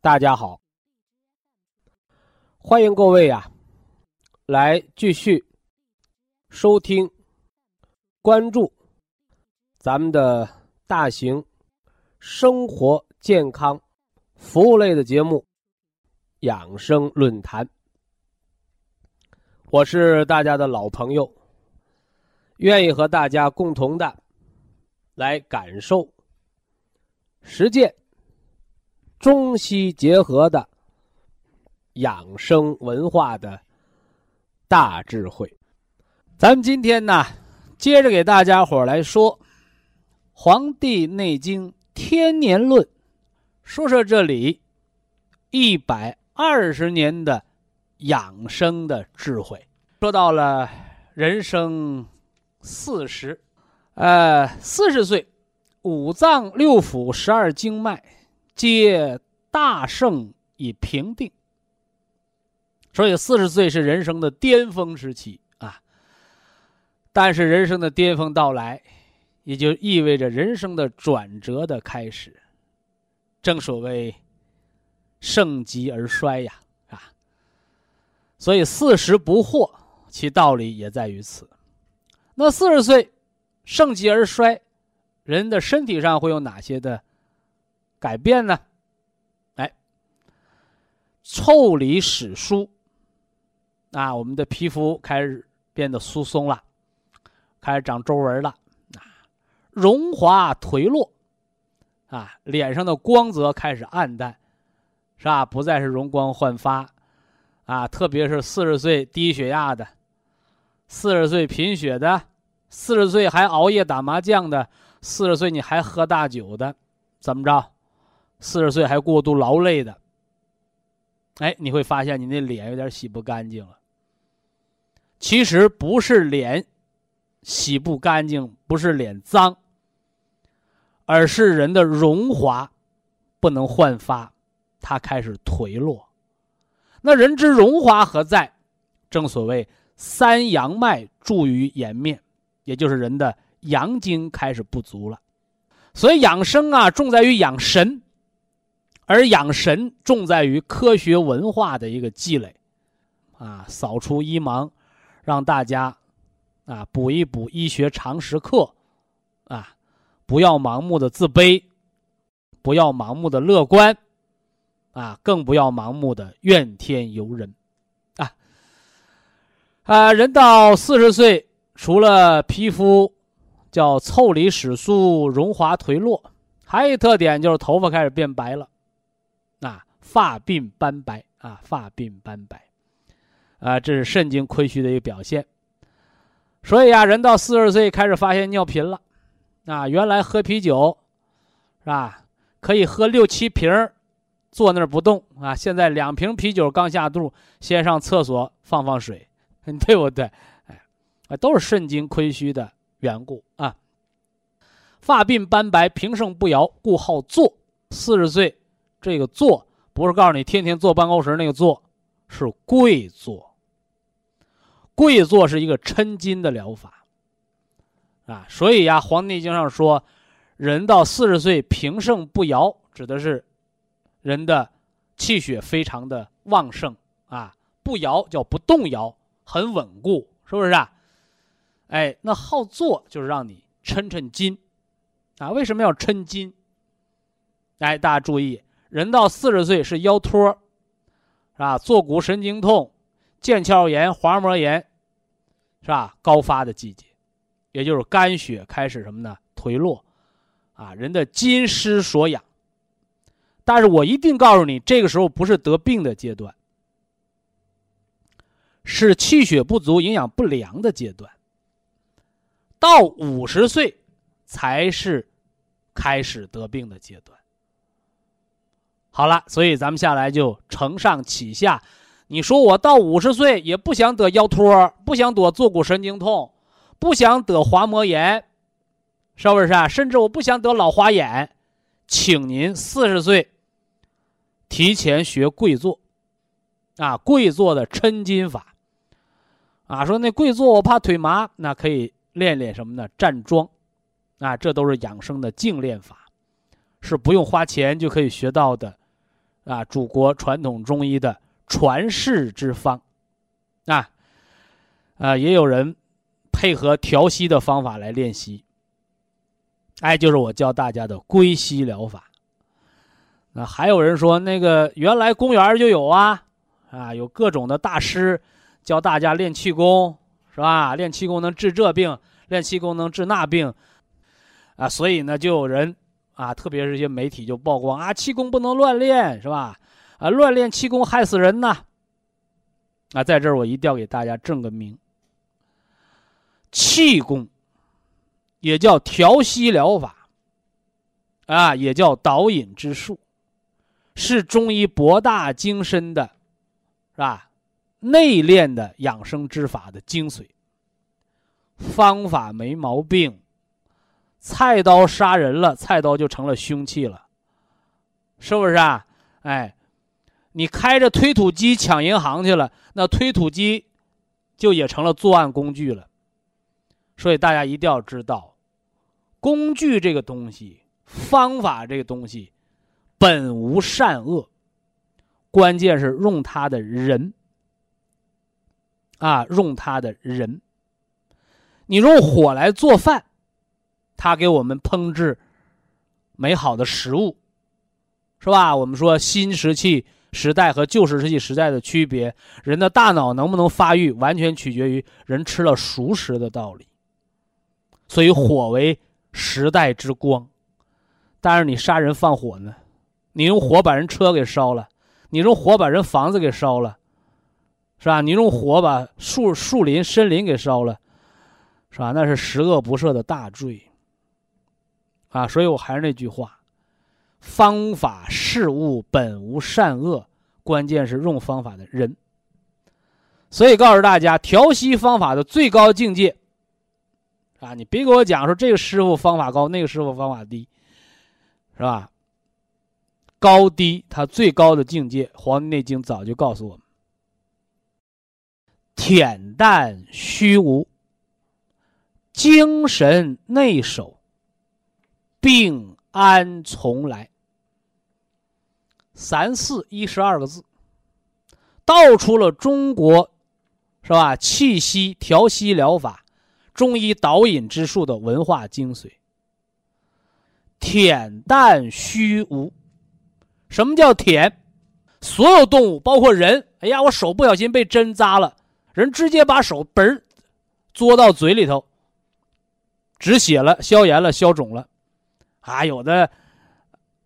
大家好，欢迎各位呀，来继续收听、关注咱们的大型生活健康服务类的节目《养生论坛》。我是大家的老朋友，愿意和大家共同的来感受、实践。中西结合的养生文化的大智慧，咱们今天呢，接着给大家伙来说《黄帝内经·天年论》，说说这里一百二十年的养生的智慧。说到了人生四十，呃，四十岁，五脏六腑、十二经脉。皆大圣以平定，所以四十岁是人生的巅峰时期啊。但是人生的巅峰到来，也就意味着人生的转折的开始。正所谓盛极而衰呀，啊。所以四十不惑，其道理也在于此。那四十岁盛极而衰，人的身体上会有哪些的？改变呢？哎，腠理始疏啊，我们的皮肤开始变得疏松了，开始长皱纹了啊，荣华颓落啊，脸上的光泽开始暗淡，是吧？不再是容光焕发啊，特别是四十岁低血压的，四十岁贫血的，四十岁还熬夜打麻将的，四十岁你还喝大酒的，怎么着？四十岁还过度劳累的，哎，你会发现你那脸有点洗不干净了。其实不是脸洗不干净，不是脸脏，而是人的荣华不能焕发，它开始颓落。那人之荣华何在？正所谓三阳脉注于颜面，也就是人的阳精开始不足了。所以养生啊，重在于养神。而养神重在于科学文化的一个积累，啊，扫除医盲，让大家啊补一补医学常识课，啊，不要盲目的自卑，不要盲目的乐观，啊，更不要盲目的怨天尤人，啊，啊，人到四十岁，除了皮肤叫腠理始疏、荣华颓落，还有一特点就是头发开始变白了。发鬓斑白啊，发鬓斑白，啊，这是肾经亏虚的一个表现。所以啊，人到四十岁开始发现尿频了，啊，原来喝啤酒，是吧？可以喝六七瓶坐那儿不动啊。现在两瓶啤酒刚下肚，先上厕所放放水，对不对？哎，都是肾经亏虚的缘故啊。发鬓斑白，平盛不摇，故好坐。四十岁，这个坐。不是告诉你天天坐办公室那个坐，是跪坐。跪坐是一个抻筋的疗法，啊，所以呀，《黄帝内经》上说，人到四十岁平盛不摇，指的是人的气血非常的旺盛啊，不摇叫不动摇，很稳固，是不是啊？哎，那好坐就是让你抻抻筋，啊，为什么要抻筋？哎，大家注意。人到四十岁是腰托，是吧？坐骨神经痛、腱鞘炎、滑膜炎，是吧？高发的季节，也就是肝血开始什么呢？颓落，啊，人的津湿所养。但是我一定告诉你，这个时候不是得病的阶段，是气血不足、营养不良的阶段。到五十岁，才是开始得病的阶段。好了，所以咱们下来就承上启下。你说我到五十岁也不想得腰托，不想得坐骨神经痛，不想得滑膜炎，是不是啊？甚至我不想得老花眼，请您四十岁提前学跪坐，啊，跪坐的抻筋法，啊，说那跪坐我怕腿麻，那可以。练练什么呢？站桩，啊，这都是养生的静练法，是不用花钱就可以学到的，啊，祖国传统中医的传世之方，啊，啊，也有人配合调息的方法来练习，哎，就是我教大家的归息疗法。那还有人说，那个原来公园就有啊，啊，有各种的大师教大家练气功。是吧？练气功能治这病，练气功能治那病，啊，所以呢，就有人啊，特别是一些媒体就曝光啊，气功不能乱练，是吧？啊，乱练气功害死人呐！啊，在这儿我一定要给大家正个名，气功也叫调息疗法，啊，也叫导引之术，是中医博大精深的，是吧？内练的养生之法的精髓，方法没毛病。菜刀杀人了，菜刀就成了凶器了，是不是啊？哎，你开着推土机抢银行去了，那推土机就也成了作案工具了。所以大家一定要知道，工具这个东西，方法这个东西，本无善恶，关键是用它的人。啊，用它的人，你用火来做饭，它给我们烹制美好的食物，是吧？我们说新石器时代和旧石器时代的区别，人的大脑能不能发育，完全取决于人吃了熟食的道理。所以火为时代之光，但是你杀人放火呢？你用火把人车给烧了，你用火把人房子给烧了。是吧？你用火把树树林、森林给烧了，是吧？那是十恶不赦的大罪。啊，所以我还是那句话：方法事物本无善恶，关键是用方法的人。所以告诉大家，调息方法的最高境界，啊，你别给我讲说这个师傅方法高，那个师傅方法低，是吧？高低，它最高的境界，《黄帝内经》早就告诉我们。恬淡虚无，精神内守，病安从来。三四一十二个字，道出了中国是吧？气息调息疗法、中医导引之术的文化精髓。恬淡虚无，什么叫恬？所有动物，包括人，哎呀，我手不小心被针扎了。人直接把手嘣儿，嘬到嘴里头，止血了，消炎了，消肿了，啊，有的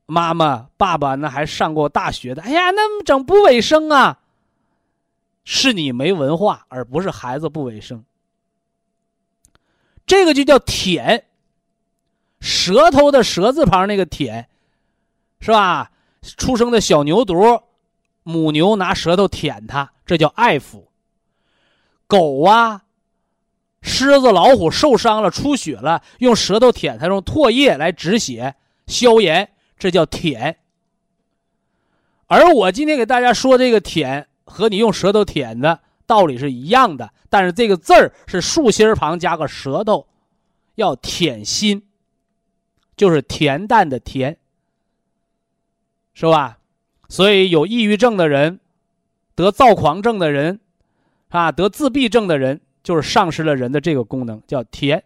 妈妈爸爸那还上过大学的，哎呀，那么整不卫生啊！是你没文化，而不是孩子不卫生。这个就叫舔，舌头的舌字旁那个舔，是吧？出生的小牛犊，母牛拿舌头舔它，这叫爱抚。狗啊，狮子、老虎受伤了、出血了，用舌头舔它，用唾液来止血、消炎，这叫舔。而我今天给大家说这个舔，和你用舌头舔的道理是一样的，但是这个字儿是竖心旁加个舌头，要舔心，就是恬淡的恬，是吧？所以有抑郁症的人，得躁狂症的人。啊，得自闭症的人就是丧失了人的这个功能，叫恬。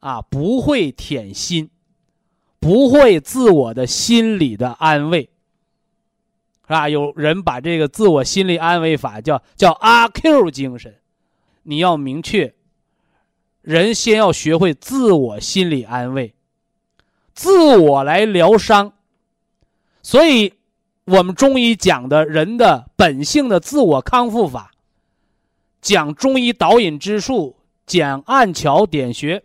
啊，不会舔心，不会自我的心理的安慰。是吧？有人把这个自我心理安慰法叫叫阿 Q 精神，你要明确，人先要学会自我心理安慰，自我来疗伤。所以，我们中医讲的人的本性的自我康复法，讲中医导引之术，讲按桥点穴。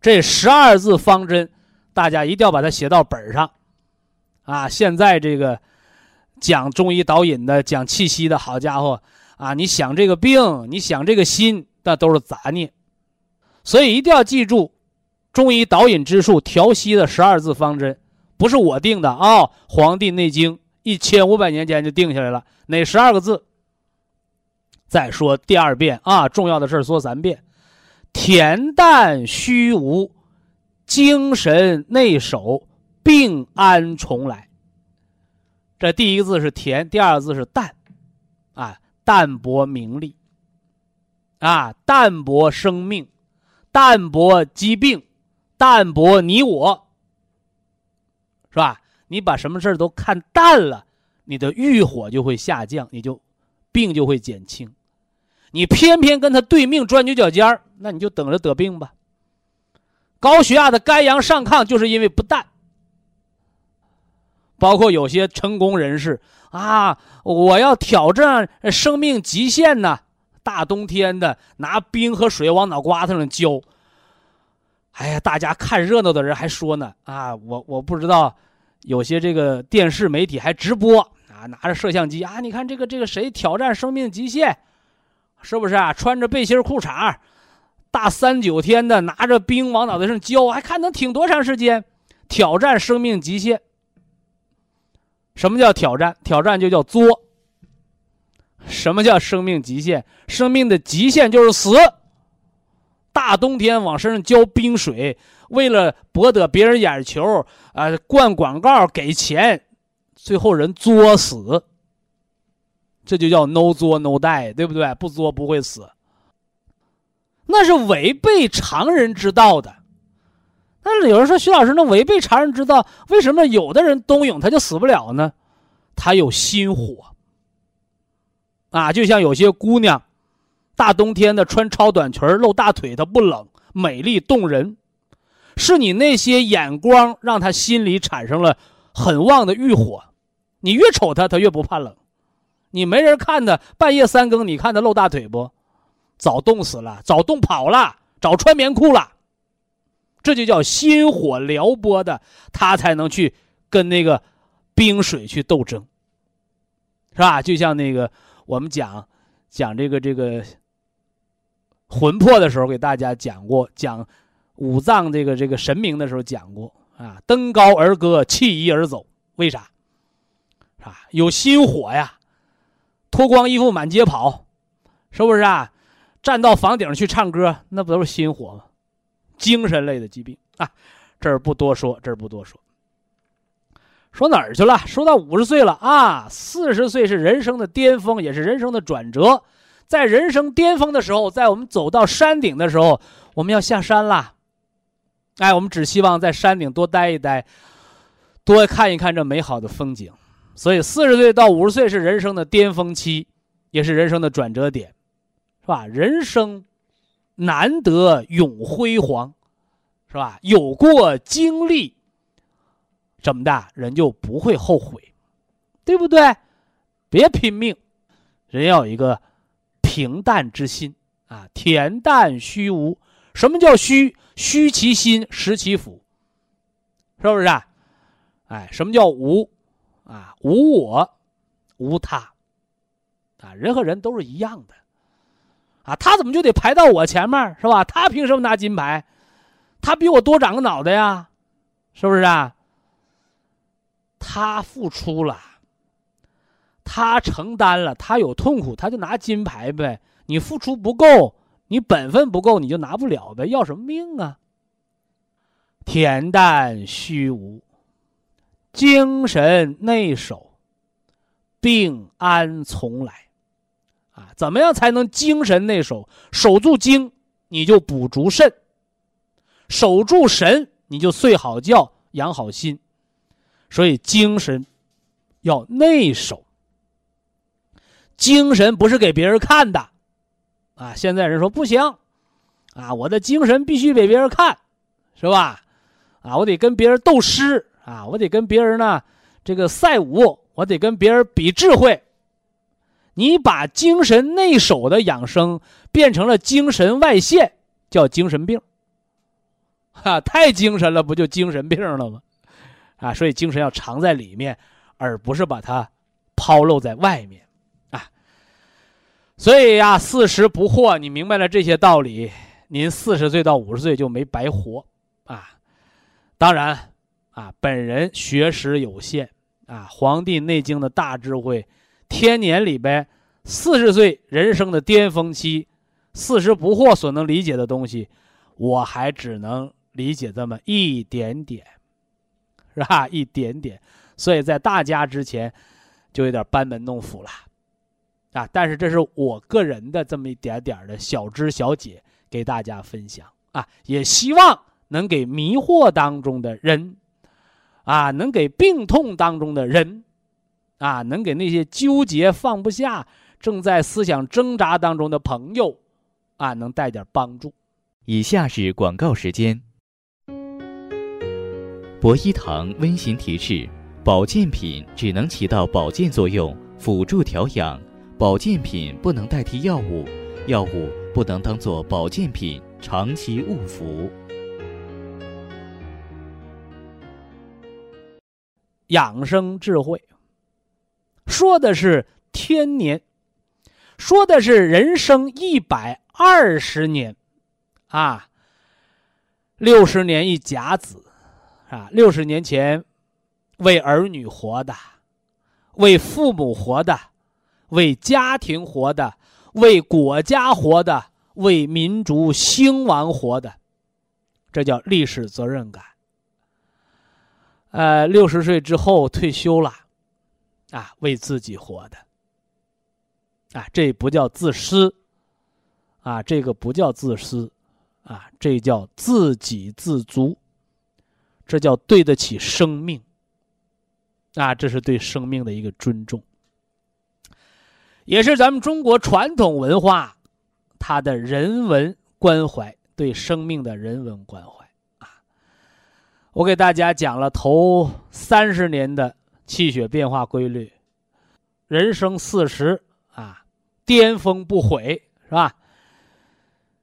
这十二字方针，大家一定要把它写到本上，啊！现在这个讲中医导引的、讲气息的，好家伙啊！你想这个病，你想这个心，那都是杂念，所以一定要记住中医导引之术调息的十二字方针，不是我定的啊，《黄帝内经》一千五百年前就定下来了，哪十二个字？再说第二遍啊，重要的事说三遍。恬淡虚无，精神内守，病安从来。这第一个字是恬，第二个字是淡，啊，淡泊名利，啊，淡泊生命，淡泊疾病，淡泊你我，是吧？你把什么事都看淡了，你的欲火就会下降，你就病就会减轻。你偏偏跟他对命钻牛角尖儿，那你就等着得病吧。高血压的肝阳上亢，就是因为不淡。包括有些成功人士啊，我要挑战生命极限呢，大冬天的拿冰和水往脑瓜子上浇。哎呀，大家看热闹的人还说呢啊，我我不知道，有些这个电视媒体还直播啊，拿着摄像机啊，你看这个这个谁挑战生命极限。是不是啊？穿着背心裤衩，大三九天的，拿着冰往脑袋上浇，还看能挺多长时间？挑战生命极限。什么叫挑战？挑战就叫作。什么叫生命极限？生命的极限就是死。大冬天往身上浇冰水，为了博得别人眼球啊，灌广告给钱，最后人作死。这就叫 no 作 no die，对不对？不作不会死，那是违背常人之道的。那有人说徐老师，那违背常人之道，为什么有的人冬泳他就死不了呢？他有心火啊，就像有些姑娘，大冬天的穿超短裙露大腿，她不冷，美丽动人，是你那些眼光让她心里产生了很旺的欲火。你越瞅她，她越不怕冷。你没人看他，半夜三更，你看他露大腿不？早冻死了，早冻跑了，早穿棉裤了。这就叫心火撩拨的，他才能去跟那个冰水去斗争，是吧？就像那个我们讲讲这个这个魂魄的时候，给大家讲过，讲五脏这个这个神明的时候讲过啊，登高而歌，弃夷而走，为啥？啊，有心火呀。脱光衣服满街跑，是不是啊？站到房顶去唱歌，那不都是心火吗？精神类的疾病啊，这儿不多说，这儿不多说。说哪儿去了？说到五十岁了啊，四十岁是人生的巅峰，也是人生的转折。在人生巅峰的时候，在我们走到山顶的时候，我们要下山啦。哎，我们只希望在山顶多待一待，多看一看这美好的风景。所以，四十岁到五十岁是人生的巅峰期，也是人生的转折点，是吧？人生难得永辉煌，是吧？有过经历，怎么的，人就不会后悔，对不对？别拼命，人要有一个平淡之心啊，恬淡虚无。什么叫虚？虚其心，实其腹，是不是？啊？哎，什么叫无？啊，无我，无他，啊，人和人都是一样的，啊，他怎么就得排到我前面是吧？他凭什么拿金牌？他比我多长个脑袋呀，是不是啊？他付出了，他承担了，他有痛苦，他就拿金牌呗。你付出不够，你本分不够，你就拿不了呗。要什么命啊？恬淡虚无。精神内守，病安从来。啊，怎么样才能精神内守？守住精，你就补足肾；守住神，你就睡好觉，养好心。所以，精神要内守。精神不是给别人看的，啊！现在人说不行，啊，我的精神必须给别人看，是吧？啊，我得跟别人斗诗啊，我得跟别人呢这个赛武，我得跟别人比智慧。你把精神内守的养生变成了精神外泄，叫精神病。哈，太精神了，不就精神病了吗？啊，所以精神要藏在里面，而不是把它抛露在外面。啊所以呀，四十不惑，你明白了这些道理，您四十岁到五十岁就没白活，啊，当然，啊，本人学识有限，啊，《黄帝内经》的大智慧，天年里边，四十岁人生的巅峰期，四十不惑所能理解的东西，我还只能理解这么一点点，是吧？一点点，所以在大家之前，就有点班门弄斧了。啊！但是这是我个人的这么一点点的小知小解，给大家分享啊！也希望能给迷惑当中的人，啊，能给病痛当中的人，啊，能给那些纠结放不下、正在思想挣扎当中的朋友，啊，能带点帮助。以下是广告时间。博一堂温馨提示：保健品只能起到保健作用，辅助调养。保健品不能代替药物，药物不能当做保健品长期误服。养生智慧，说的是天年，说的是人生一百二十年，啊，六十年一甲子，啊，六十年前为儿女活的，为父母活的。为家庭活的，为国家活的，为民族兴亡活的，这叫历史责任感。呃，六十岁之后退休了，啊，为自己活的，啊，这不叫自私，啊，这个不叫自私，啊，这叫自给自足，这叫对得起生命，啊，这是对生命的一个尊重。也是咱们中国传统文化，它的人文关怀，对生命的人文关怀。我给大家讲了头三十年的气血变化规律，人生四十啊，巅峰不悔是吧？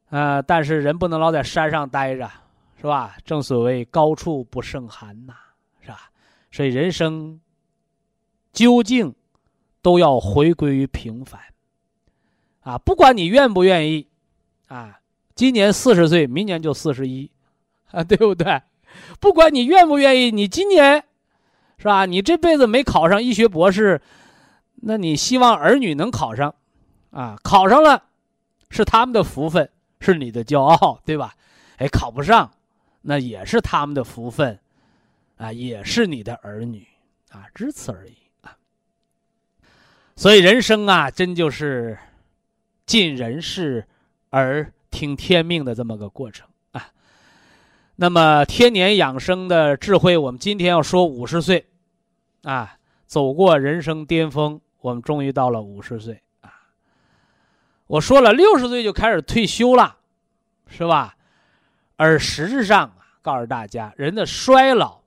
呃，但是人不能老在山上待着，是吧？正所谓高处不胜寒呐，是吧？所以人生究竟。都要回归于平凡，啊，不管你愿不愿意，啊，今年四十岁，明年就四十一，啊，对不对？不管你愿不愿意，你今年，是吧？你这辈子没考上医学博士，那你希望儿女能考上，啊，考上了，是他们的福分，是你的骄傲，对吧？哎，考不上，那也是他们的福分，啊，也是你的儿女，啊，只此而已啊。所以人生啊，真就是尽人事而听天命的这么个过程。那么天年养生的智慧，我们今天要说五十岁啊，走过人生巅峰，我们终于到了五十岁啊。我说了，六十岁就开始退休了，是吧？而实质上啊，告诉大家，人的衰老，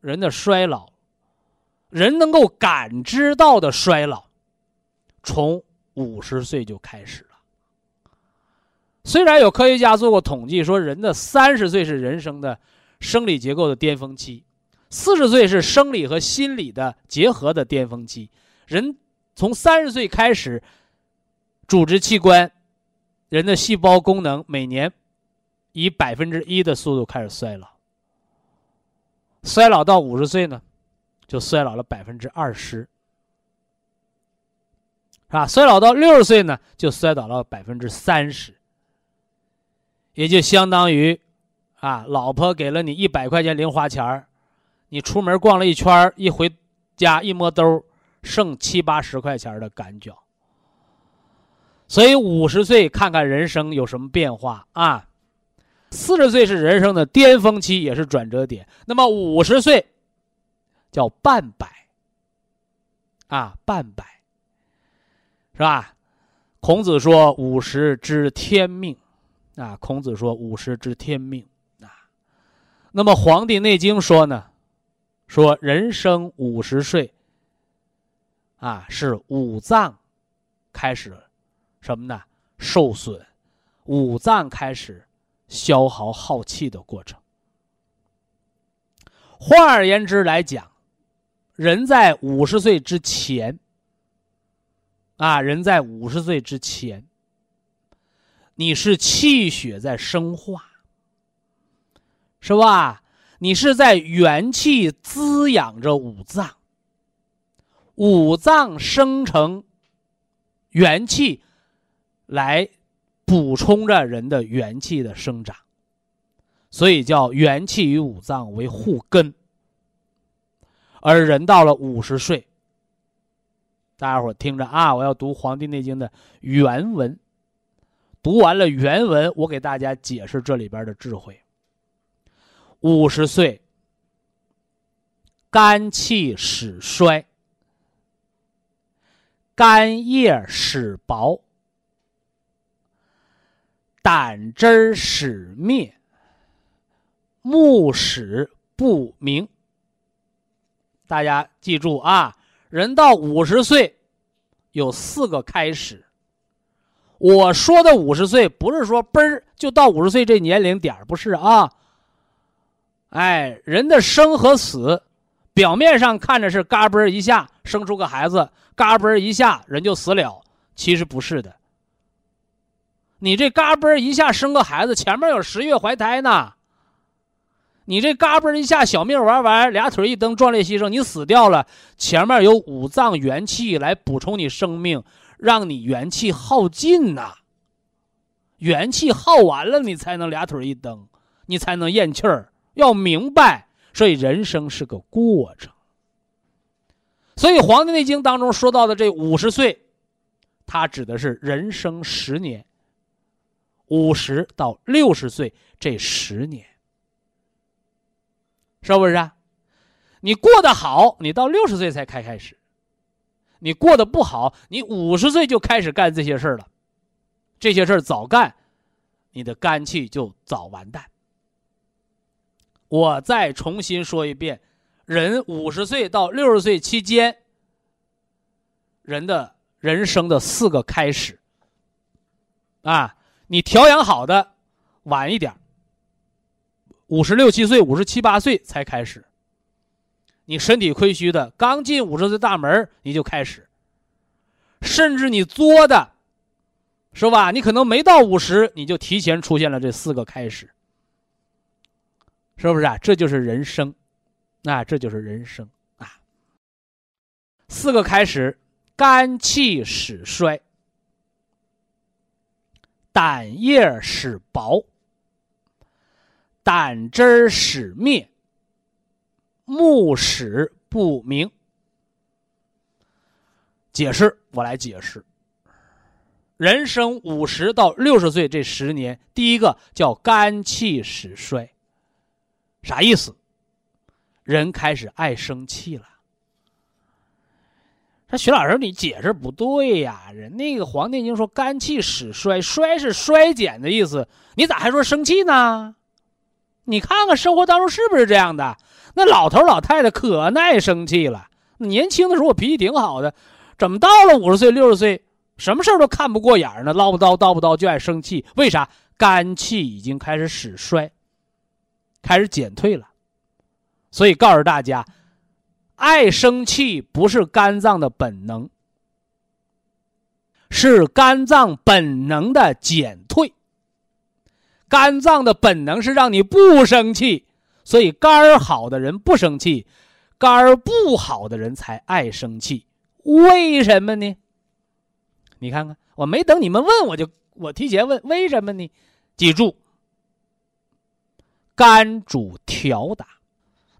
人的衰老，人能够感知到的衰老。从五十岁就开始了。虽然有科学家做过统计，说人的三十岁是人生的生理结构的巅峰期，四十岁是生理和心理的结合的巅峰期。人从三十岁开始，组织器官、人的细胞功能每年以百分之一的速度开始衰老。衰老到五十岁呢，就衰老了百分之二十。是吧？衰老到六十岁呢，就衰老了百分之三十，也就相当于，啊，老婆给了你一百块钱零花钱你出门逛了一圈一回家一摸兜剩七八十块钱的感觉。所以五十岁看看人生有什么变化啊？四十岁是人生的巅峰期，也是转折点。那么五十岁叫半百，啊，半百，是吧？孔子说五十知天命，啊，孔子说五十知天命啊。那么《黄帝内经》说呢，说人生五十岁，啊，是五脏开始什么呢？受损，五脏开始消耗耗气的过程。换而言之来讲，人在五十岁之前。啊，人在五十岁之前，你是气血在生化，是吧？你是在元气滋养着五脏，五脏生成元气，来补充着人的元气的生长，所以叫元气与五脏为互根。而人到了五十岁。大家伙听着啊！我要读《黄帝内经》的原文，读完了原文，我给大家解释这里边的智慧。五十岁，肝气始衰，肝叶始薄，胆汁始灭，目始不明。大家记住啊！人到五十岁，有四个开始。我说的五十岁，不是说嘣儿就到五十岁这年龄点儿不是啊。哎，人的生和死，表面上看着是嘎嘣儿一下生出个孩子，嘎嘣儿一下人就死了，其实不是的。你这嘎嘣儿一下生个孩子，前面有十月怀胎呢。你这嘎嘣儿一下小命玩完，俩腿一蹬，壮烈牺牲，你死掉了。前面有五脏元气来补充你生命，让你元气耗尽呐。元气耗完了，你才能俩腿一蹬，你才能咽气儿。要明白，所以人生是个过程。所以《黄帝内经》当中说到的这五十岁，它指的是人生十年，五十到六十岁这十年。是不是啊？你过得好，你到六十岁才开开始；你过得不好，你五十岁就开始干这些事儿了。这些事儿早干，你的肝气就早完蛋。我再重新说一遍：人五十岁到六十岁期间，人的人生的四个开始。啊，你调养好的，晚一点。五十六七岁、五十七八岁才开始，你身体亏虚的，刚进五十岁大门你就开始，甚至你作的，是吧？你可能没到五十，你就提前出现了这四个开始，是不是啊？这就是人生，啊，这就是人生啊。四个开始，肝气始衰，胆液始薄。胆汁始灭，目始不明。解释，我来解释。人生五十到六十岁这十年，第一个叫肝气始衰，啥意思？人开始爱生气了。说徐老师，你解释不对呀？人那个《黄帝内经》说肝气始衰，衰是衰减的意思，你咋还说生气呢？你看看生活当中是不是这样的？那老头老太太可耐生气了。年轻的时候我脾气挺好的，怎么到了五十岁六十岁，什么事都看不过眼呢？唠不叨叨不叨就爱生气，为啥？肝气已经开始始衰，开始减退了。所以告诉大家，爱生气不是肝脏的本能，是肝脏本能的减退。肝脏的本能是让你不生气，所以肝儿好的人不生气，肝儿不好的人才爱生气。为什么呢？你看看，我没等你们问，我就我提前问，为什么呢？记住，肝主调达，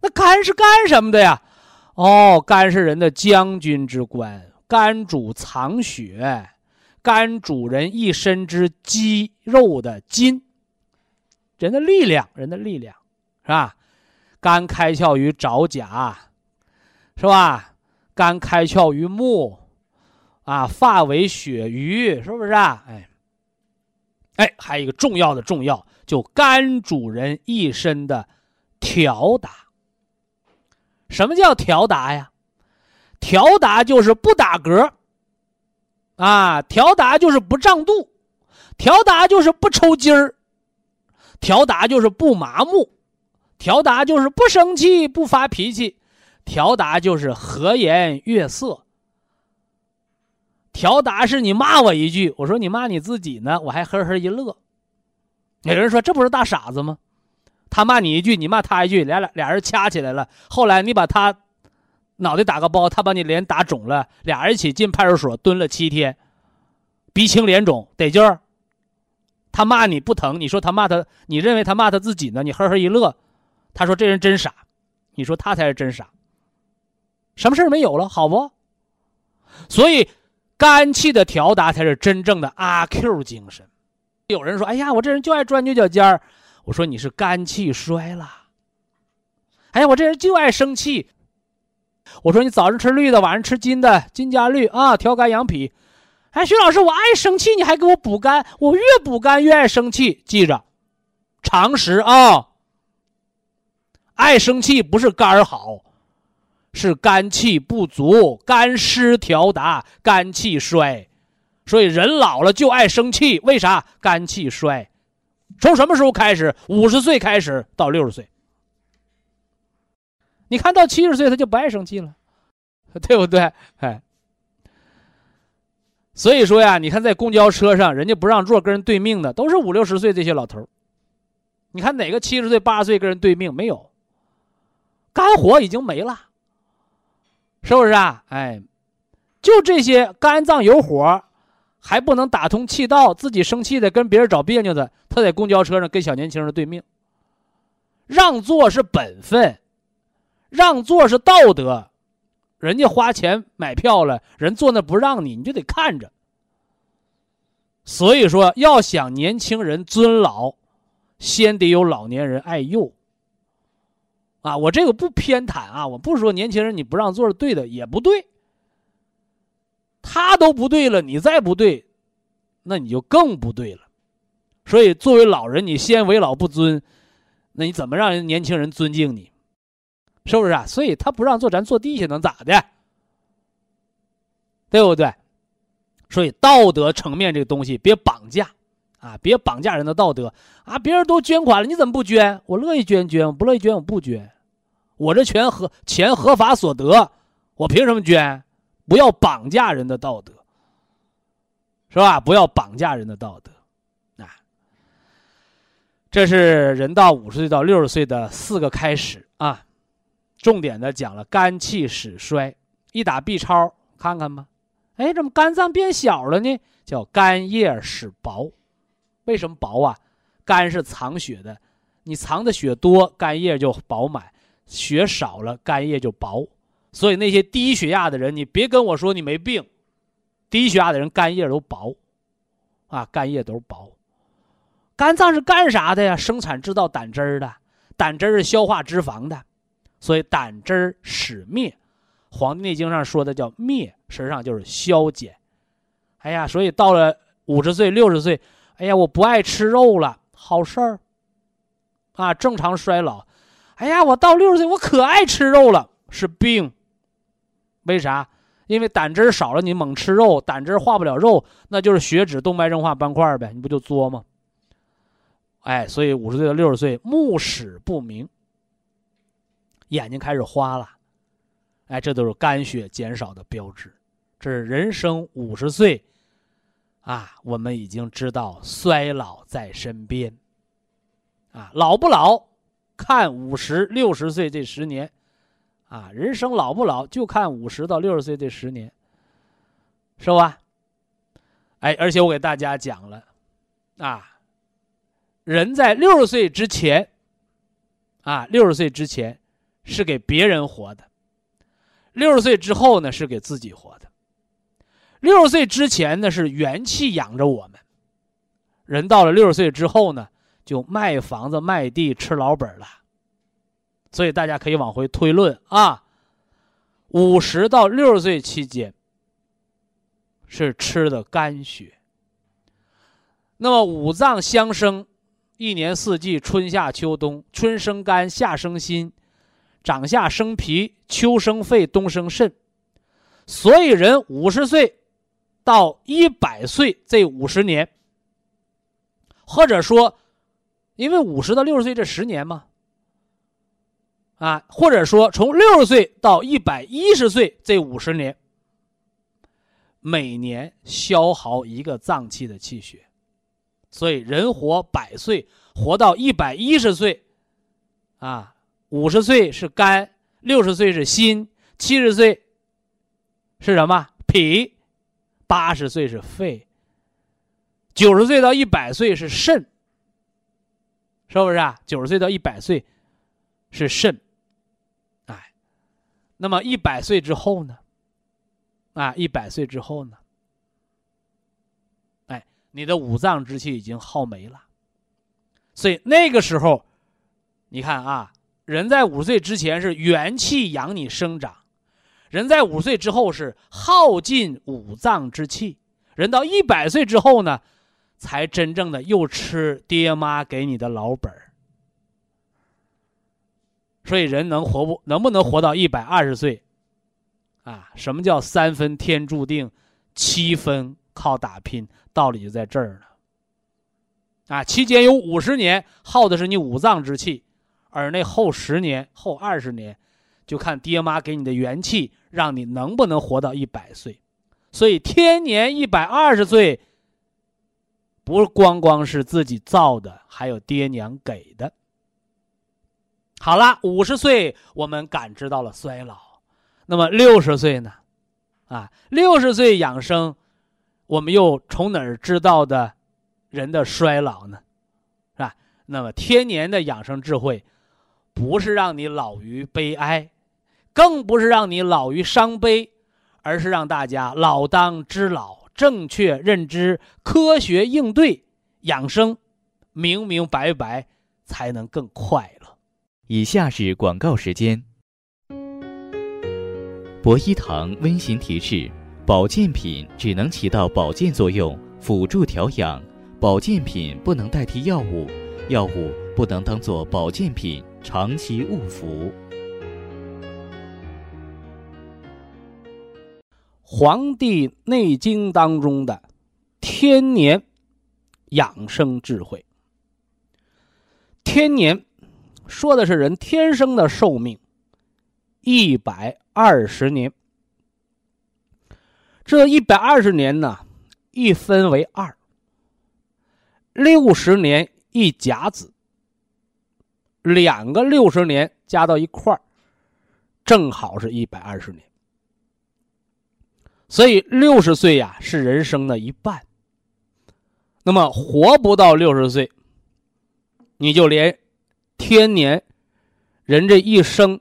那肝是干什么的呀？哦，肝是人的将军之官，肝主藏血，肝主人一身之肌肉的筋。人的力量，人的力量，是吧？肝开窍于爪甲，是吧？肝开窍于目，啊，发为血瘀，是不是啊？哎，哎，还有一个重要的重要，就肝主人一身的调达。什么叫调达呀？调达就是不打嗝，啊，调达就是不胀肚，调达就是不抽筋儿，调达就是不麻木，调达就是不生气、不发脾气，调达就是和颜悦色。调达是你骂我一句，我说你骂你自己呢，我还呵呵一乐。有人说这不是大傻子吗？他骂你一句，你骂他一句，俩俩俩人掐起来了。后来你把他脑袋打个包，他把你脸打肿了，俩人一起进派出所蹲了七天，鼻青脸肿得劲儿。他骂你不疼，你说他骂他，你认为他骂他自己呢？你呵呵一乐，他说这人真傻，你说他才是真傻。什么事没有了，好不？所以肝气的调达才是真正的阿 Q 精神。有人说：“哎呀，我这人就爱钻牛角尖儿。”我说你是肝气衰了，哎呀，我这人就爱生气。我说你早上吃绿的，晚上吃金的，金加绿啊，调肝养脾。哎，徐老师，我爱生气，你还给我补肝，我越补肝越爱生气。记着，常识啊，爱生气不是肝儿好，是肝气不足，肝湿调达，肝气衰。所以人老了就爱生气，为啥？肝气衰。从什么时候开始？五十岁开始到六十岁。你看到七十岁他就不爱生气了，对不对？哎，所以说呀，你看在公交车上，人家不让座跟人对命的都是五六十岁这些老头儿你看哪个七十岁、八十岁跟人对命没有？肝火已经没了，是不是啊？哎，就这些肝脏有火。还不能打通气道，自己生气的跟别人找别扭的，他在公交车上跟小年轻人对命。让座是本分，让座是道德，人家花钱买票了，人坐那不让你，你就得看着。所以说，要想年轻人尊老，先得有老年人爱幼。啊，我这个不偏袒啊，我不是说年轻人你不让座是对的，也不对。他都不对了，你再不对，那你就更不对了。所以，作为老人，你先为老不尊，那你怎么让人年轻人尊敬你？是不是啊？所以他不让坐，咱坐地下能咋的？对不对？所以道德层面这个东西别绑架啊，别绑架人的道德啊！别人都捐款了，你怎么不捐？我乐意捐捐，我不乐意捐我不捐。我这全合钱合法所得，我凭什么捐？不要绑架人的道德，是吧？不要绑架人的道德，啊，这是人到五十岁到六十岁的四个开始啊，重点的讲了肝气始衰，一打 B 超看看吧，哎，怎么肝脏变小了呢？叫肝叶始薄，为什么薄啊？肝是藏血的，你藏的血多，肝叶就饱满；血少了，肝叶就薄。所以那些低血压的人，你别跟我说你没病。低血压的人肝叶都薄，啊，肝叶都薄。肝脏是干啥的呀？生产制造胆汁儿的，胆汁儿是消化脂肪的，所以胆汁儿始灭。《黄帝内经》上说的叫灭，实际上就是消减。哎呀，所以到了五十岁、六十岁，哎呀，我不爱吃肉了，好事儿。啊，正常衰老。哎呀，我到六十岁，我可爱吃肉了，是病。为啥？因为胆汁少了，你猛吃肉，胆汁化不了肉，那就是血脂动脉硬化斑块呗，你不就作吗？哎，所以五十岁到六十岁，目屎不明，眼睛开始花了，哎，这都是肝血减少的标志。这是人生五十岁，啊，我们已经知道衰老在身边，啊，老不老，看五十六十岁这十年。啊，人生老不老，就看五十到六十岁这十年，是吧？哎，而且我给大家讲了，啊，人在六十岁之前，啊，六十岁之前是给别人活的，六十岁之后呢是给自己活的。六十岁之前呢是元气养着我们，人到了六十岁之后呢，就卖房子卖地吃老本了。所以大家可以往回推论啊，五十到六十岁期间是吃的肝血。那么五脏相生，一年四季，春夏秋冬，春生肝，夏生心，长夏生脾，秋生肺，冬生肾。所以人五十岁到一百岁这五十年，或者说，因为五十到六十岁这十年嘛，啊，或者说从六十岁到一百一十岁这五十年，每年消耗一个脏器的气血。所以人活百岁，活到一百一十岁，啊，五十岁是肝，六十岁是心，七十岁是什么？脾，八十岁是肺，九十岁到一百岁是肾，是不是啊？九十岁到一百岁是肾，哎，那么一百岁之后呢？啊，一百岁之后呢？哎你的五脏之气已经耗没了，所以那个时候，你看啊，人在五十岁之前是元气养你生长，人在五十岁之后是耗尽五脏之气，人到一百岁之后呢，才真正的又吃爹妈给你的老本儿。所以人能活不能不能活到一百二十岁？啊，什么叫三分天注定，七分靠打拼？道理就在这儿呢，啊，期间有五十年耗的是你五脏之气，而那后十年、后二十年，就看爹妈给你的元气，让你能不能活到一百岁。所以天年一百二十岁，不光光是自己造的，还有爹娘给的。好了，五十岁我们感知到了衰老，那么六十岁呢？啊，六十岁养生。我们又从哪儿知道的人的衰老呢？是吧？那么天年的养生智慧，不是让你老于悲哀，更不是让你老于伤悲，而是让大家老当知老，正确认知，科学应对，养生明明白白，才能更快乐。以下是广告时间。博一堂温馨提示。保健品只能起到保健作用，辅助调养；保健品不能代替药物，药物不能当做保健品长期误服。《黄帝内经》当中的天年养生智慧，天年说的是人天生的寿命一百二十年。这一百二十年呢，一分为二。六十年一甲子，两个六十年加到一块儿，正好是一百二十年。所以六十岁呀是人生的一半。那么活不到六十岁，你就连天年人这一生，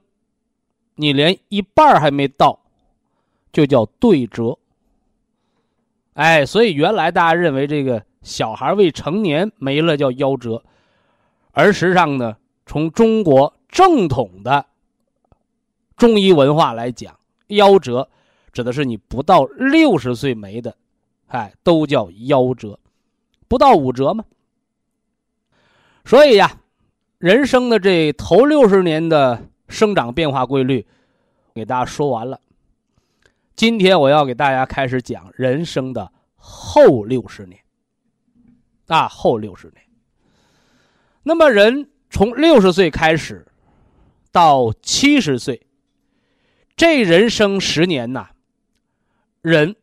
你连一半还没到，就叫对折。哎，所以原来大家认为这个小孩未成年没了叫夭折，而实际上呢，从中国正统的中医文化来讲，夭折指的是你不到六十岁没的，哎，都叫夭折，不到五折嘛。所以呀，人生的这头六十年的生长变化规律，给大家说完了。今天我要给大家开始讲人生的后六十年，啊，后六十年。那么人从六十岁开始到七十岁，这人生十年呐，人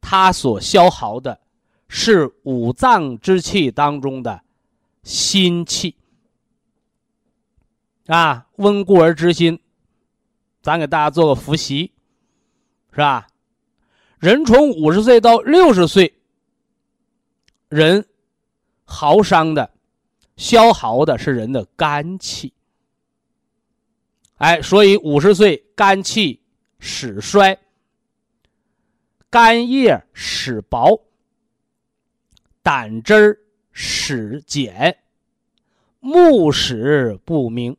他所消耗的是五脏之气当中的心气，啊，温故而知新，咱给大家做个复习。是吧？人从五十岁到六十岁，人耗伤的、消耗的是人的肝气。哎，所以五十岁肝气始衰，肝叶始薄，胆汁儿始减，目始不明。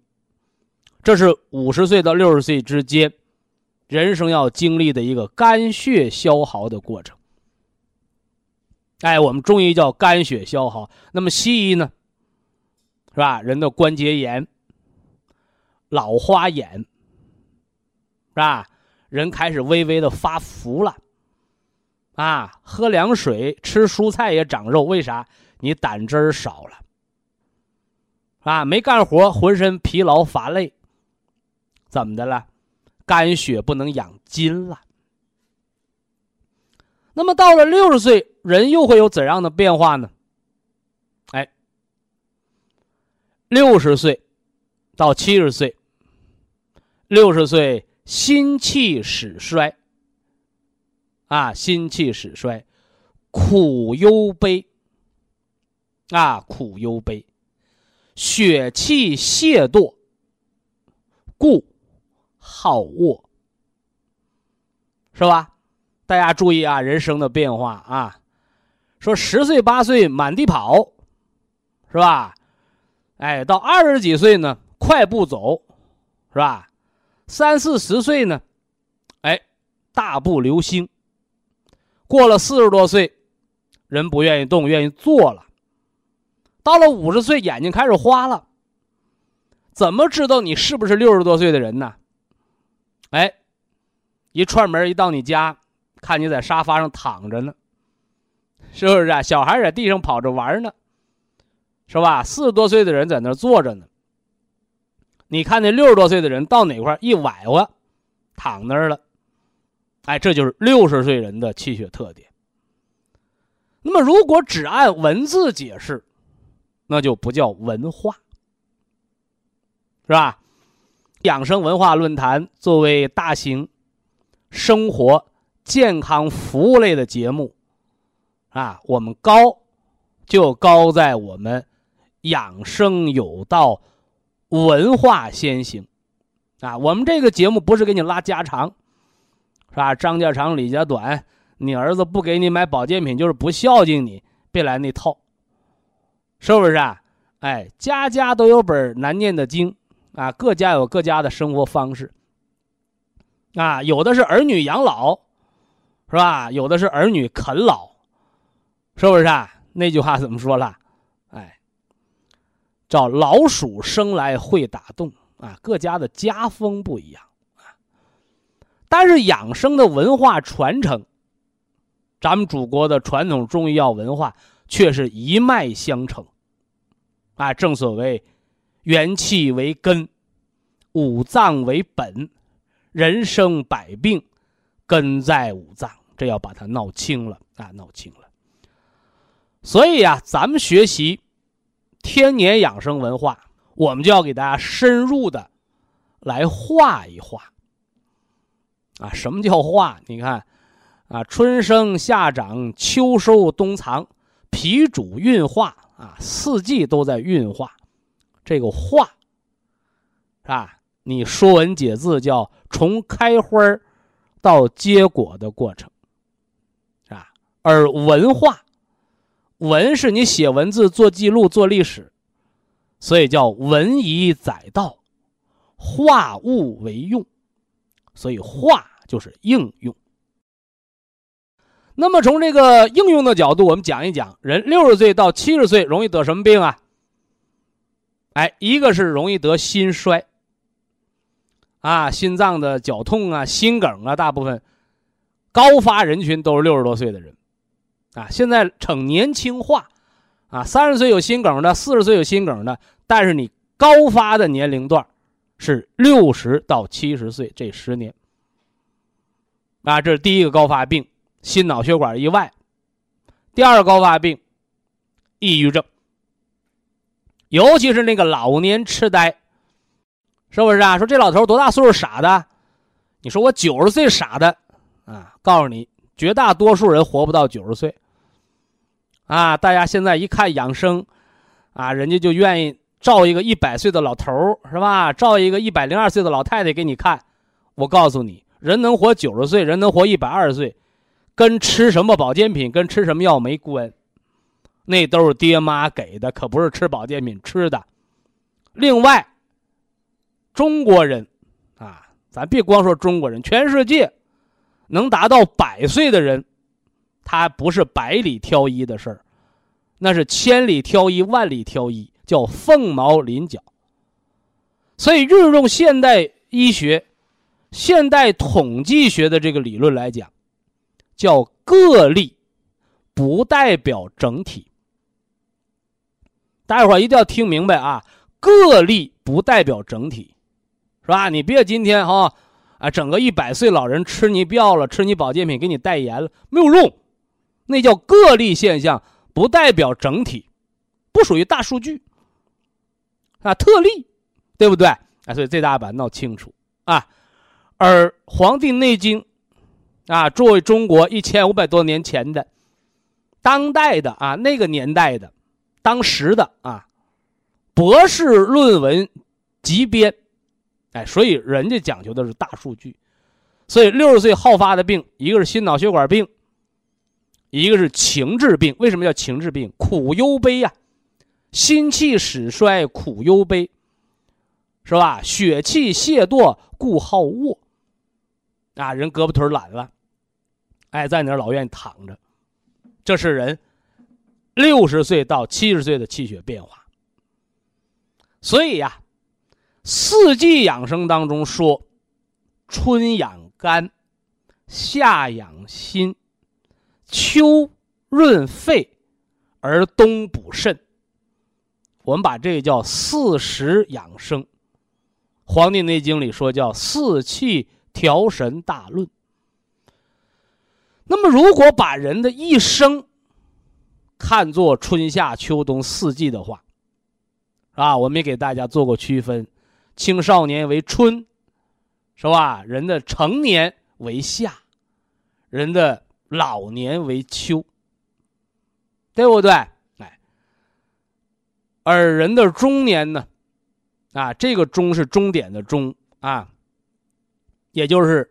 这是五十岁到六十岁之间人生要经历的一个肝血消耗的过程。哎，我们中医叫肝血消耗，那么西医呢？是吧？人的关节炎、老花眼，是吧？人开始微微的发福了，啊，喝凉水、吃蔬菜也长肉，为啥？你胆汁儿少了，啊，没干活，浑身疲劳乏累，怎么的了？肝血不能养筋了。那么到了六十岁，人又会有怎样的变化呢？哎，六十岁到七十岁，六十岁心气始衰，啊，心气始衰，苦忧悲，啊，苦忧悲，血气懈惰，故。好卧，是吧？大家注意啊，人生的变化啊。说十岁八岁满地跑，是吧？哎，到二十几岁呢，快步走，是吧？三四十岁呢，哎，大步流星。过了四十多岁，人不愿意动，愿意坐了。到了五十岁，眼睛开始花了。怎么知道你是不是六十多岁的人呢？哎，一串门一到你家，看你在沙发上躺着呢，是不是啊？小孩在地上跑着玩呢，是吧？四十多岁的人在那坐着呢。你看那六十多岁的人到哪块一崴崴，躺那儿了。哎，这就是六十岁人的气血特点。那么，如果只按文字解释，那就不叫文化，是吧？养生文化论坛作为大型生活健康服务类的节目，啊，我们高就高在我们养生有道，文化先行，啊，我们这个节目不是给你拉家常，是吧？张家长李家短，你儿子不给你买保健品就是不孝敬你，别来那套，是不是啊？哎，家家都有本难念的经。啊，各家有各家的生活方式。啊，有的是儿女养老，是吧？有的是儿女啃老，是不是啊？那句话怎么说了？哎，叫老鼠生来会打洞啊。各家的家风不一样，但是养生的文化传承，咱们祖国的传统中医药文化却是一脉相承。啊，正所谓。元气为根，五脏为本，人生百病根在五脏，这要把它闹清了啊，闹清了。所以呀，咱们学习天年养生文化，我们就要给大家深入的来画一画啊。什么叫化？你看啊，春生夏长秋收冬藏，脾主运化啊，四季都在运化。这个化，是吧？你说文解字叫从开花到结果的过程，是吧？而文化，文是你写文字、做记录、做历史，所以叫文以载道，化物为用，所以化就是应用。那么从这个应用的角度，我们讲一讲，人六十岁到七十岁容易得什么病啊？哎，一个是容易得心衰，啊，心脏的绞痛啊，心梗啊，大部分高发人群都是六十多岁的人，啊，现在呈年轻化，啊，三十岁有心梗的，四十岁有心梗的，但是你高发的年龄段是六十到七十岁这十年，啊，这是第一个高发病，心脑血管意外，第二个高发病，抑郁症。尤其是那个老年痴呆，是不是啊？说这老头多大岁数傻的？你说我九十岁傻的啊？告诉你，绝大多数人活不到九十岁。啊，大家现在一看养生，啊，人家就愿意照一个一百岁的老头是吧？照一个一百零二岁的老太太给你看。我告诉你，人能活九十岁，人能活一百二十岁，跟吃什么保健品、跟吃什么药没关。那都是爹妈给的，可不是吃保健品吃的。另外，中国人啊，咱别光说中国人，全世界能达到百岁的人，他不是百里挑一的事儿，那是千里挑一、万里挑一，叫凤毛麟角。所以，运用现代医学、现代统计学的这个理论来讲，叫个例，不代表整体。大家伙一定要听明白啊！个例不代表整体，是吧？你别今天哈啊，整个一百岁老人吃你药了，吃你保健品，给你代言了，没有用。那叫个例现象，不代表整体，不属于大数据啊，特例。对不对？啊，所以这大家把它闹清楚啊。而《黄帝内经》啊，作为中国一千五百多年前的当代的啊那个年代的当时的啊博士论文集编，哎，所以人家讲究的是大数据。所以六十岁好发的病，一个是心脑血管病，一个是情志病。为什么叫情志病？苦忧悲呀，心气始衰，苦忧悲。是吧？血气懈惰，故好卧。啊，人胳膊腿懒了，哎，在那老愿意躺着。这是人六十岁到七十岁的气血变化。所以呀，四季养生当中说，春养肝，夏养心，秋润肺，而冬补肾。我们把这个叫四时养生。《黄帝内经》里说叫四气调神大论。那么，如果把人的一生看作春夏秋冬四季的话，啊，我们也给大家做过区分：青少年为春，是吧？人的成年为夏，人的老年为秋，对不对？而人的中年呢？啊，这个终是终点的终啊，也就是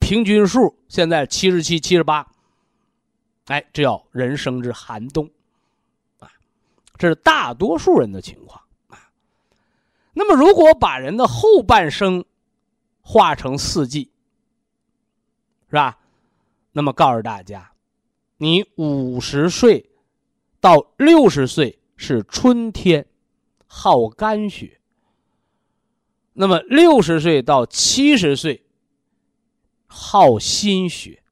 平均数，现在七十七、七十八，哎，这叫人生之寒冬啊，这是大多数人的情况啊。那么，如果把人的后半生化成四季，是吧？那么告诉大家，你五十岁到六十岁是春天，耗肝血。那么六十岁到七十岁，耗心血。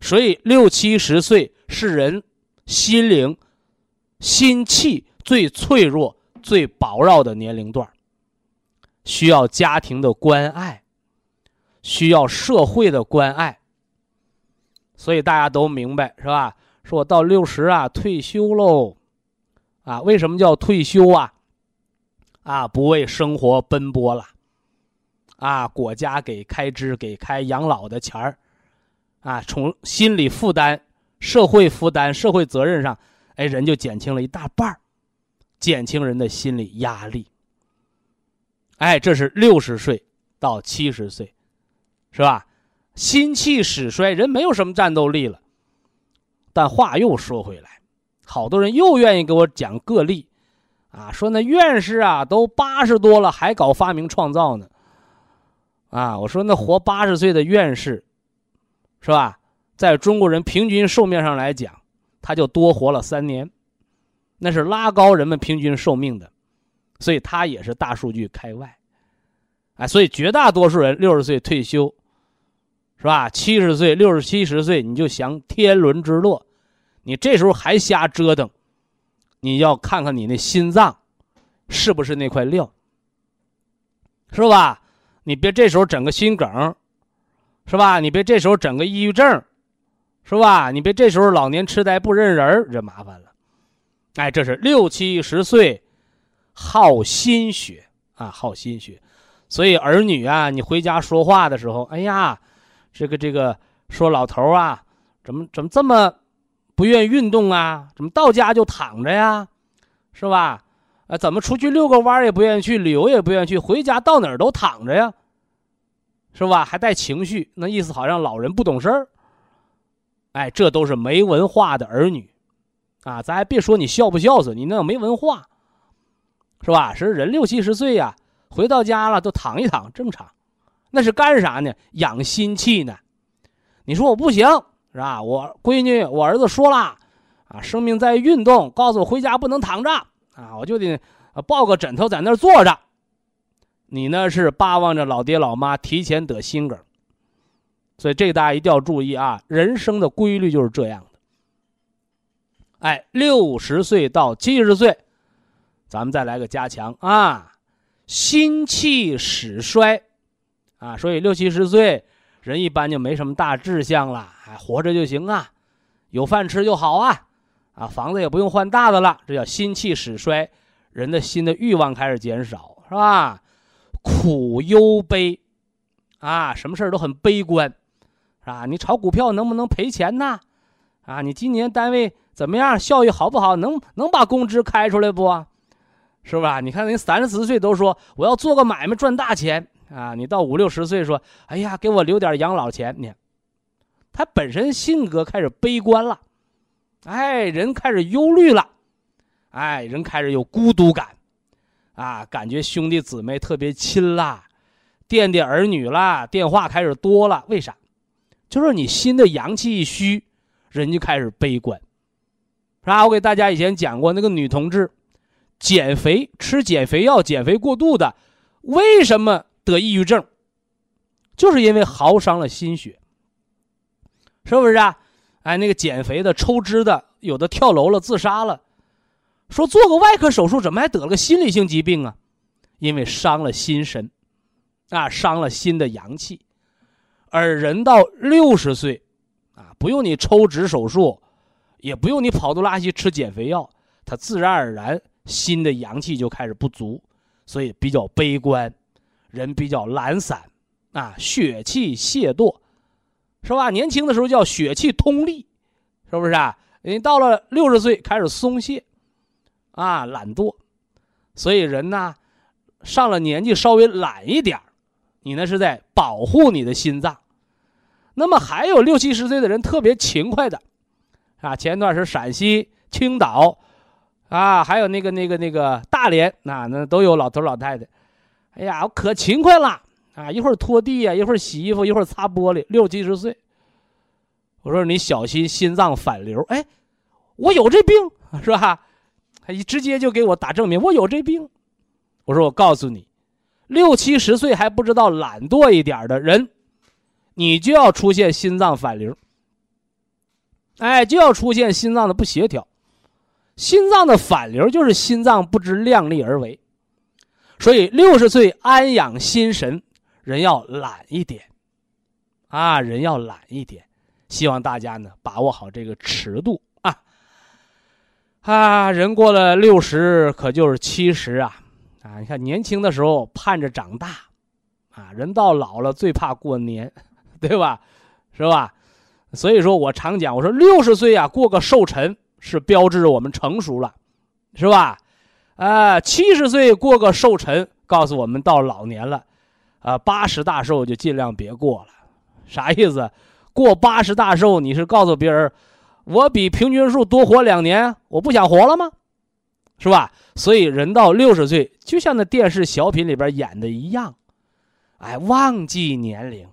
所以六七十岁是人心灵、心气最脆弱、最薄弱的年龄段需要家庭的关爱，需要社会的关爱。所以大家都明白是吧？说我到六十啊，退休喽，啊，为什么叫退休啊？啊，不为生活奔波了，啊，国家给开支、给开养老的钱儿，啊，从心理负担、社会负担、社会责任上，哎，人就减轻了一大半儿，减轻人的心理压力。哎，这是六十岁到七十岁，是吧？心气始衰，人没有什么战斗力了。但话又说回来，好多人又愿意给我讲个例。啊，说那院士啊，都八十多了，还搞发明创造呢。啊，我说那活八十岁的院士，是吧？在中国人平均寿命上来讲，他就多活了三年，那是拉高人们平均寿命的，所以他也是大数据开外。啊，所以绝大多数人六十岁退休，是吧？七十岁、六十七十岁你就享天伦之乐，你这时候还瞎折腾。你要看看你那心脏，是不是那块料，是吧？你别这时候整个心梗，是吧？你别这时候整个抑郁症，是吧？你别这时候老年痴呆不认人这麻烦了。哎，这是六七十岁，耗心血啊，耗心血。所以儿女啊，你回家说话的时候，哎呀，这个这个说老头啊，怎么怎么这么。不愿意运动啊？怎么到家就躺着呀？是吧？啊，怎么出去遛个弯也不愿意去，旅游也不愿意去，回家到哪儿都躺着呀？是吧？还带情绪，那意思好像老人不懂事儿。哎，这都是没文化的儿女，啊，咱还别说你孝不孝顺，你那没文化，是吧？是人六七十岁呀，回到家了都躺一躺，正常。那是干啥呢？养心气呢。你说我不行是吧？我闺女、我儿子说了，啊，生命在于运动，告诉我回家不能躺着啊，我就得抱个枕头在那儿坐着。你呢是巴望着老爹老妈提前得心梗，所以这大家一定要注意啊！人生的规律就是这样的。哎，六十岁到七十岁，咱们再来个加强啊，心气始衰。啊，所以六七十岁人一般就没什么大志向了，哎，活着就行啊，有饭吃就好啊，啊，房子也不用换大的了，这叫心气始衰，人的心的欲望开始减少，是吧？苦忧悲，啊，什么事都很悲观，是吧？你炒股票能不能赔钱呢？啊，你今年单位怎么样？效益好不好？能能把工资开出来不？是吧？你看人三十岁都说我要做个买卖赚大钱。啊，你到五六十岁说，哎呀，给我留点养老钱你。他本身性格开始悲观了，哎，人开始忧虑了，哎，人开始有孤独感，啊，感觉兄弟姊妹特别亲啦，惦惦儿女啦，电话开始多了。为啥？就是你心的阳气一虚，人就开始悲观，是吧？我给大家以前讲过，那个女同志减肥吃减肥药，减肥过度的，为什么？得抑郁症，就是因为耗伤了心血，是不是啊？哎，那个减肥的、抽脂的，有的跳楼了、自杀了，说做个外科手术，怎么还得了个心理性疾病啊？因为伤了心神，啊，伤了心的阳气。而人到六十岁，啊，不用你抽脂手术，也不用你跑肚拉稀吃减肥药，他自然而然心的阳气就开始不足，所以比较悲观。人比较懒散，啊，血气懈惰，是吧？年轻的时候叫血气通利，是不是啊？你到了六十岁开始松懈，啊，懒惰，所以人呢，上了年纪稍微懒一点你那是在保护你的心脏。那么还有六七十岁的人特别勤快的，啊，前段是陕西青岛，啊，还有那个那个那个大连，那那都有老头老太太。哎呀，我可勤快了啊！一会儿拖地呀，一会儿洗衣服，一会儿擦玻璃。六七十岁，我说你小心心脏反流。哎，我有这病是吧？他一直接就给我打证明，我有这病。我说我告诉你，六七十岁还不知道懒惰一点的人，你就要出现心脏反流。哎，就要出现心脏的不协调。心脏的反流就是心脏不知量力而为。所以六十岁安养心神，人要懒一点，啊，人要懒一点。希望大家呢把握好这个尺度啊。啊，人过了六十可就是七十啊，啊，你看年轻的时候盼着长大，啊，人到老了最怕过年，对吧？是吧？所以说我常讲，我说六十岁啊过个寿辰是标志着我们成熟了，是吧？啊，七十岁过个寿辰，告诉我们到老年了，啊，八十大寿就尽量别过了，啥意思？过八十大寿，你是告诉别人，我比平均数多活两年，我不想活了吗？是吧？所以人到六十岁，就像那电视小品里边演的一样，哎，忘记年龄，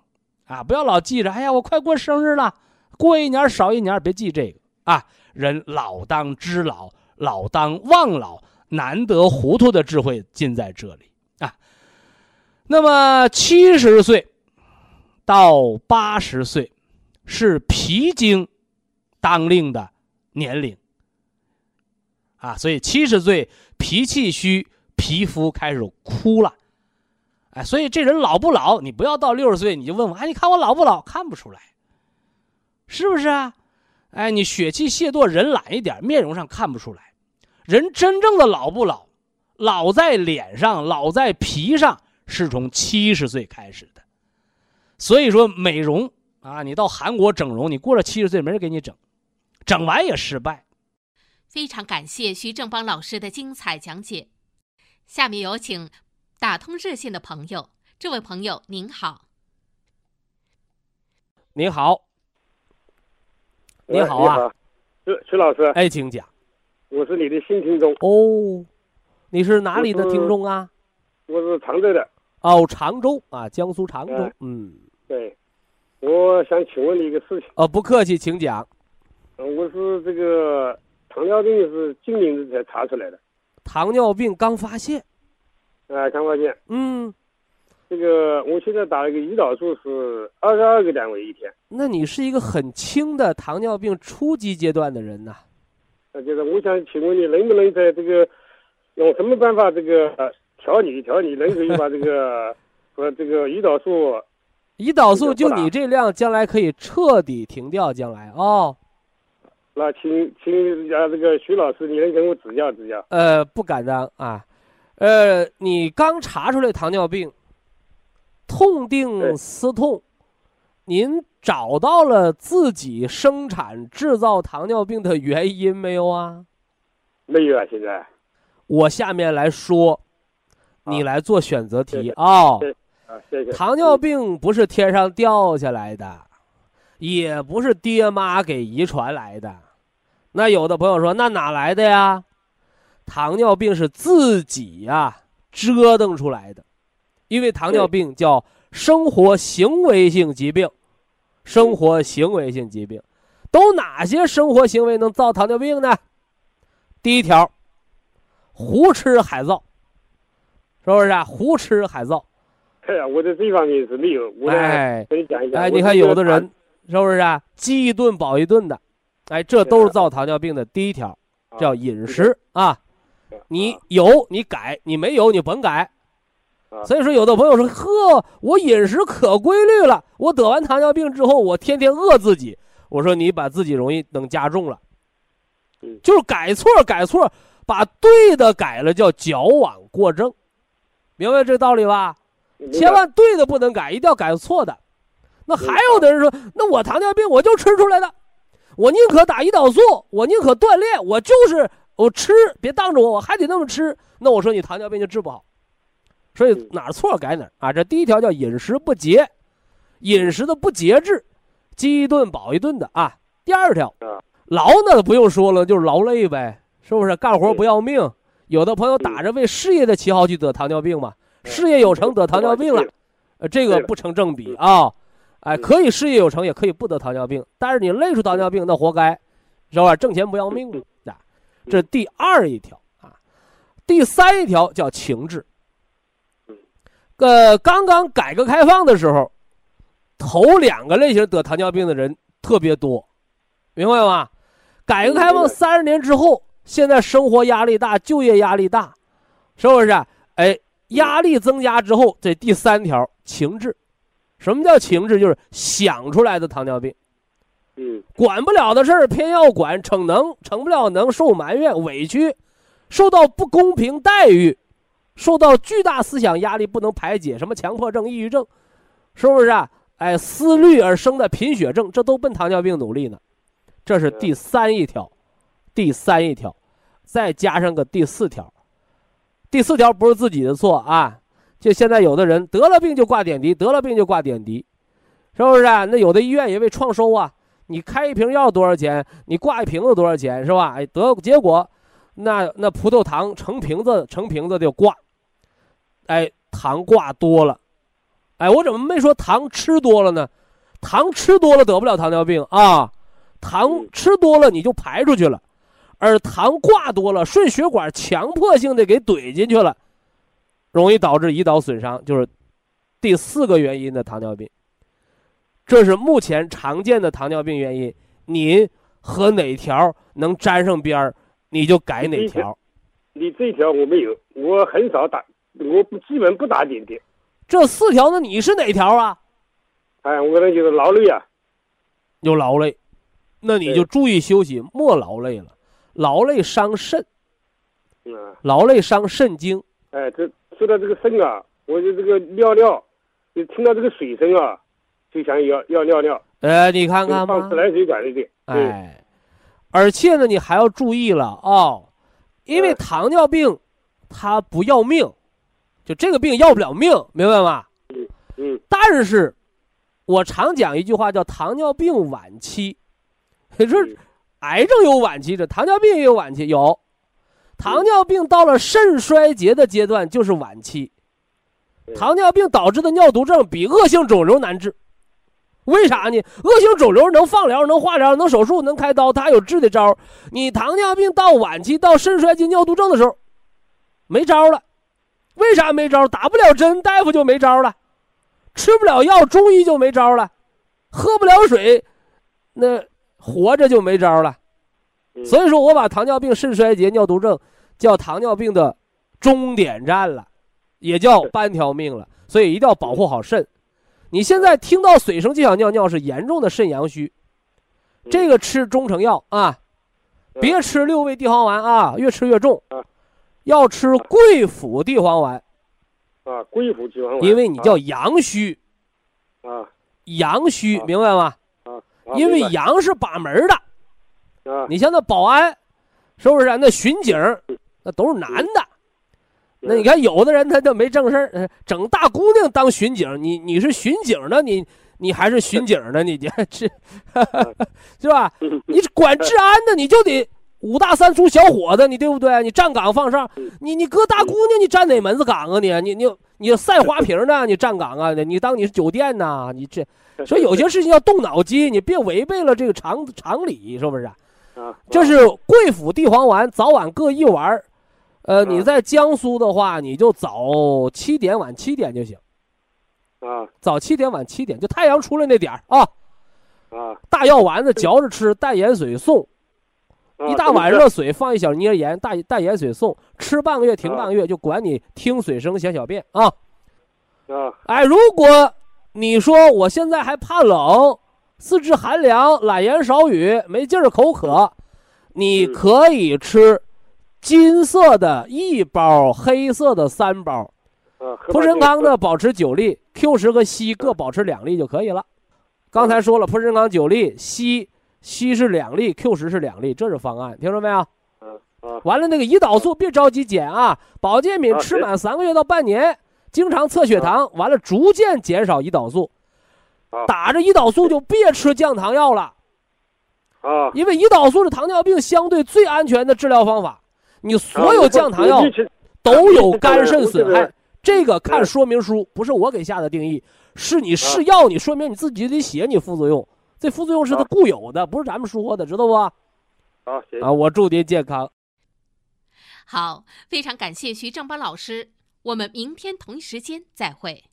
啊，不要老记着，哎呀，我快过生日了，过一年少一年，别记这个啊。人老当知老，老当忘老。难得糊涂的智慧尽在这里啊！那么七十岁到八十岁是脾经当令的年龄啊，所以七十岁脾气虚，皮肤开始枯了，哎，所以这人老不老？你不要到六十岁你就问我，哎，你看我老不老？看不出来，是不是啊？哎，你血气泄惰，人懒一点，面容上看不出来。人真正的老不老，老在脸上，老在皮上，是从七十岁开始的。所以说，美容啊，你到韩国整容，你过了七十岁，没人给你整，整完也失败。非常感谢徐正邦老师的精彩讲解。下面有请打通热线的朋友，这位朋友您好。您好，你好啊，徐徐老师，哎，请讲。我是你的新听众哦，你是哪里的听众啊？我是常州的。哦，常州啊，江苏常州。嗯嗯，对，我想请问你一个事情。哦，不客气，请讲。嗯，我是这个糖尿病是今年子才查出来的。糖尿病刚发现。哎，刚发现。嗯，这个我现在打了个胰岛素是二十二个单位一天。那你是一个很轻的糖尿病初级阶段的人呐。那就是我想请问你，能不能在这个用什么办法这个调理调理，能可以把这个 和这个胰岛素？胰岛素就你这量，将来可以彻底停掉。将来哦。那请请啊这个徐老师，你能给我指教指教？呃，不敢当啊。呃，你刚查出来糖尿病，痛定思痛，您找到了自己生产制造糖尿病的原因没有啊？没有啊，现在。我下面来说，你来做选择题啊。啊，谢谢。糖尿病不是天上掉下来的，也不是爹妈给遗传来的。那有的朋友说，那哪来的呀？糖尿病是自己呀折腾出来的，因为糖尿病叫生活行为性疾病，生活行为性疾病，都哪些生活行为能造糖尿病呢？第一条，胡吃海造，是不是啊？胡吃海造。哎呀，我在这方面是没有。我哎，跟你讲一下。哎，你看有的人是不是啊？饥一顿饱一顿的，哎，这都是造糖尿病的第一条，叫饮食啊。你有你改，你没有你甭改。所以说，有的朋友说：“呵，我饮食可规律了，我得完糖尿病之后，我天天饿自己。”我说：“你把自己容易等加重了。”就是改错改错，把对的改了叫矫枉过正，明白这道理吧？千万对的不能改，一定要改错的。那还有的人说：“那我糖尿病我就吃出来的，我宁可打胰岛素，我宁可锻炼，我就是。”我吃，别当着我，我还得那么吃。那我说你糖尿病就治不好，所以哪儿错改哪儿啊。这第一条叫饮食不节，饮食的不节制，饥一顿饱一顿的啊。第二条，劳那不用说了，就是劳累呗，是不是？干活不要命。有的朋友打着为事业的旗号去得糖尿病嘛，事业有成得糖尿病了，呃，这个不成正比啊。哎，可以事业有成，也可以不得糖尿病，但是你累出糖尿病，那活该，是吧？挣钱不要命啊。这第二一条啊，第三一条叫情志。呃，刚刚改革开放的时候，头两个类型得糖尿病的人特别多，明白吗？改革开放三十年之后，现在生活压力大，就业压力大，是不是？哎，压力增加之后，这第三条情志，什么叫情志？就是想出来的糖尿病。嗯，管不了的事儿偏要管，逞能逞不了能受埋怨委屈，受到不公平待遇，受到巨大思想压力不能排解，什么强迫症、抑郁症，是不是啊？哎，思虑而生的贫血症，这都奔糖尿病努力呢。这是第三一条，第三一条，再加上个第四条，第四条不是自己的错啊。就现在有的人得了病就挂点滴，得了病就挂点滴，是不是啊？那有的医院也为创收啊。你开一瓶药多少钱？你挂一瓶子多少钱？是吧？哎，得结果，那那葡萄糖成瓶子成瓶子就挂，哎，糖挂多了，哎，我怎么没说糖吃多了呢？糖吃多了得不了糖尿病啊，糖吃多了你就排出去了，而糖挂多了顺血管强迫性的给怼进去了，容易导致胰岛损伤，就是第四个原因的糖尿病。这是目前常见的糖尿病原因，您和哪条能沾上边儿，你就改哪条。你这条我没有，我很少打，我基本不打点滴。这四条呢，你是哪条啊？哎，我可能就是劳累啊，有劳累，那你就注意休息，莫劳累了，劳累伤肾。嗯。劳累伤肾经。哎，这说到这个肾啊，我就这个尿尿，就听到这个水声啊。就想要要尿尿，呃，你看看放自来水管里的，哎，而且呢，你还要注意了哦，因为糖尿病，它不要命，就这个病要不了命，明白吗？嗯嗯。但是，我常讲一句话叫糖尿病晚期，你说，癌症有晚期，这糖尿病也有晚期，有，糖尿病到了肾衰竭的阶段就是晚期，糖尿病导致的尿毒症比恶性肿瘤难治，为啥呢？恶性肿瘤能放疗、能化疗、能手术、能开刀，它还有治的招你糖尿病到晚期到肾衰竭、尿毒症的时候，没招了。为啥没招？打不了针，大夫就没招了；吃不了药，中医就没招了；喝不了水，那活着就没招了。所以说我把糖尿病、肾衰竭、尿毒症叫糖尿病的终点站了，也叫半条命了。所以一定要保护好肾。你现在听到水声就想尿尿，是严重的肾阳虚，这个吃中成药啊，别吃六味地黄丸啊，越吃越重。要吃桂附地黄丸，啊，桂附地黄丸，因为你叫阳虚，啊，阳虚，明白吗？啊，因为阳是把门的，啊，你像那保安，是不是？那巡警，那都是男的，那你看有的人他就没正事儿，整大姑娘当巡警，你你是巡警呢，你你还是巡警呢，你这是，是吧？你管治安的，你就得。五大三粗小伙子，你对不对？你站岗放哨，你你搁大姑娘，你站哪门子岗啊？你你你你赛花瓶呢？你站岗啊？你当你是酒店呢？你这，所以有些事情要动脑筋，你别违背了这个常常理，是不是？啊，这是贵府地黄丸，早晚各一丸呃，你在江苏的话，你就早七点晚七点就行。啊，早七点晚七点，就太阳出来那点儿啊。啊，大药丸子嚼着吃，淡盐水送。一大碗热水，放一小捏盐，大淡盐水送，吃半个月停半个月，就管你听水声想小便啊。啊，哎，如果你说我现在还怕冷，四肢寒凉，懒言少语，没劲儿，口渴，你可以吃金色的一包，黑色的三包，蒲神康呢保持九粒，Q 十和硒各保持两粒就可以了。刚才说了，蒲神康九粒，硒。硒是两粒，Q 十是两粒，这是方案，听着没有？嗯嗯。完了，那个胰岛素别着急减啊，保健品吃满三个月到半年，经常测血糖，完了逐渐减少胰岛素。打着胰岛素就别吃降糖药了。啊。因为胰岛素是糖尿病相对最安全的治疗方法。你所有降糖药都有肝肾损害，这个看说明书，不是我给下的定义，是你试药，你说明你自己得写你副作用。这副作用是它固有的，不是咱们说的，知道不？好，啊，我祝您健康。好，非常感谢徐正邦老师，我们明天同一时间再会。